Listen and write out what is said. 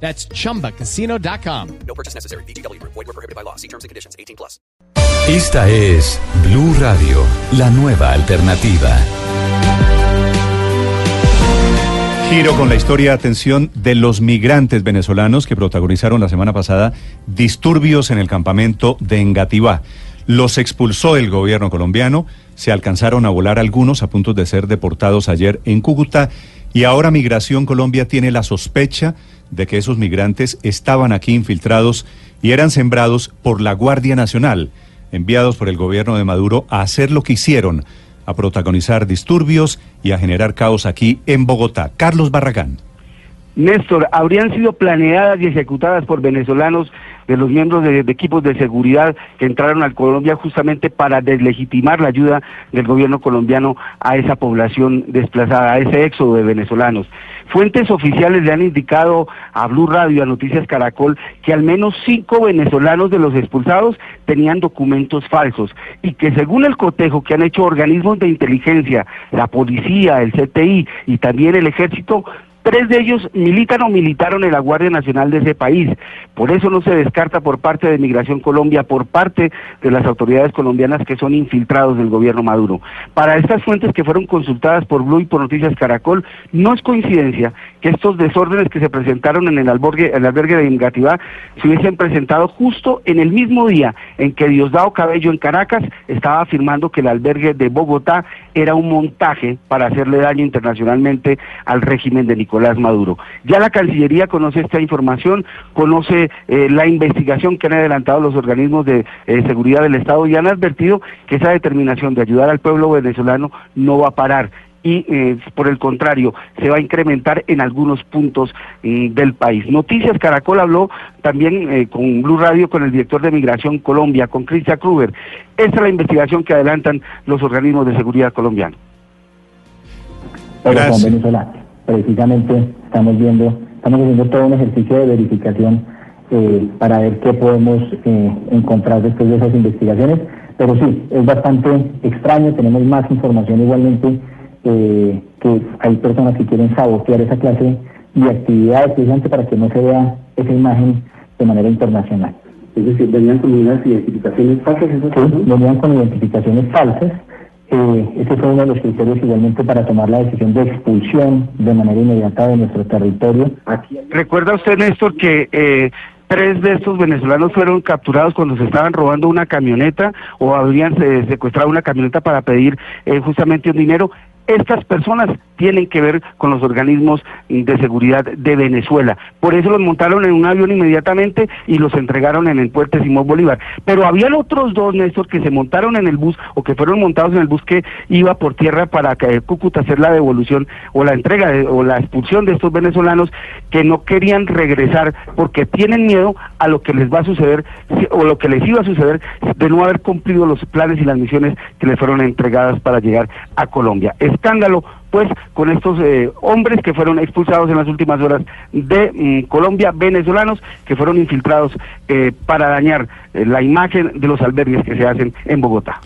That's chumbacasino.com. No purchase necessary. BGW. Void were prohibited by law. See terms and conditions. 18 plus. Esta es Blue Radio, la nueva alternativa. Giro con la historia, atención, de los migrantes venezolanos que protagonizaron la semana pasada disturbios en el campamento de Engativá. Los expulsó el gobierno colombiano, se alcanzaron a volar algunos a punto de ser deportados ayer en Cúcuta y ahora Migración Colombia tiene la sospecha de que esos migrantes estaban aquí infiltrados y eran sembrados por la Guardia Nacional, enviados por el gobierno de Maduro a hacer lo que hicieron, a protagonizar disturbios y a generar caos aquí en Bogotá. Carlos Barragán. Néstor, habrían sido planeadas y ejecutadas por venezolanos de los miembros de, equipos de seguridad que entraron a Colombia justamente para deslegitimar la ayuda del gobierno colombiano a esa población desplazada, a ese éxodo de venezolanos. Fuentes oficiales le han indicado a Blue Radio, a Noticias Caracol, que al menos cinco venezolanos de los expulsados tenían documentos falsos y que según el cotejo que han hecho organismos de inteligencia, la policía, el CTI y también el ejército, Tres de ellos militan o militaron en la Guardia Nacional de ese país. Por eso no se descarta por parte de Migración Colombia, por parte de las autoridades colombianas que son infiltrados del gobierno Maduro. Para estas fuentes que fueron consultadas por Blue y por Noticias Caracol, no es coincidencia que estos desórdenes que se presentaron en el albergue, de Ingativá se hubiesen presentado justo en el mismo día en que Diosdado Cabello en Caracas estaba afirmando que el albergue de Bogotá era un montaje para hacerle daño internacionalmente al régimen de Nicolás. Maduro. Ya la Cancillería conoce esta información, conoce eh, la investigación que han adelantado los organismos de eh, seguridad del Estado y han advertido que esa determinación de ayudar al pueblo venezolano no va a parar y eh, por el contrario se va a incrementar en algunos puntos eh, del país. Noticias Caracol habló también eh, con Blue Radio con el director de Migración Colombia, con Cristian Kruger. Esta es la investigación que adelantan los organismos de seguridad colombianos. Con Venezuela, precisamente estamos viendo, estamos haciendo todo un ejercicio de verificación eh, para ver qué podemos eh, encontrar después de esas investigaciones. Pero sí, es bastante extraño, tenemos más información igualmente eh, que hay personas que quieren sabotear esa clase de actividades precisamente para que no se vea esa imagen de manera internacional. Es decir, venían con unas identificaciones falsas. Sí, venían con identificaciones falsas. Eh, ese fue uno de los criterios igualmente para tomar la decisión de expulsión de manera inmediata de nuestro territorio. Aquí... ¿Recuerda usted, Néstor, que eh, tres de estos venezolanos fueron capturados cuando se estaban robando una camioneta o habrían eh, secuestrado una camioneta para pedir eh, justamente un dinero? Estas personas tienen que ver con los organismos de seguridad de Venezuela. Por eso los montaron en un avión inmediatamente y los entregaron en el puente Simón Bolívar. Pero habían otros dos, Néstor, que se montaron en el bus o que fueron montados en el bus que iba por tierra para que Cúcuta hacer la devolución o la entrega o la expulsión de estos venezolanos que no querían regresar porque tienen miedo a lo que les va a suceder o lo que les iba a suceder de no haber cumplido los planes y las misiones que les fueron entregadas para llegar a Colombia. Escándalo pues con estos eh, hombres que fueron expulsados en las últimas horas de mm, Colombia, venezolanos que fueron infiltrados eh, para dañar eh, la imagen de los albergues que se hacen en Bogotá.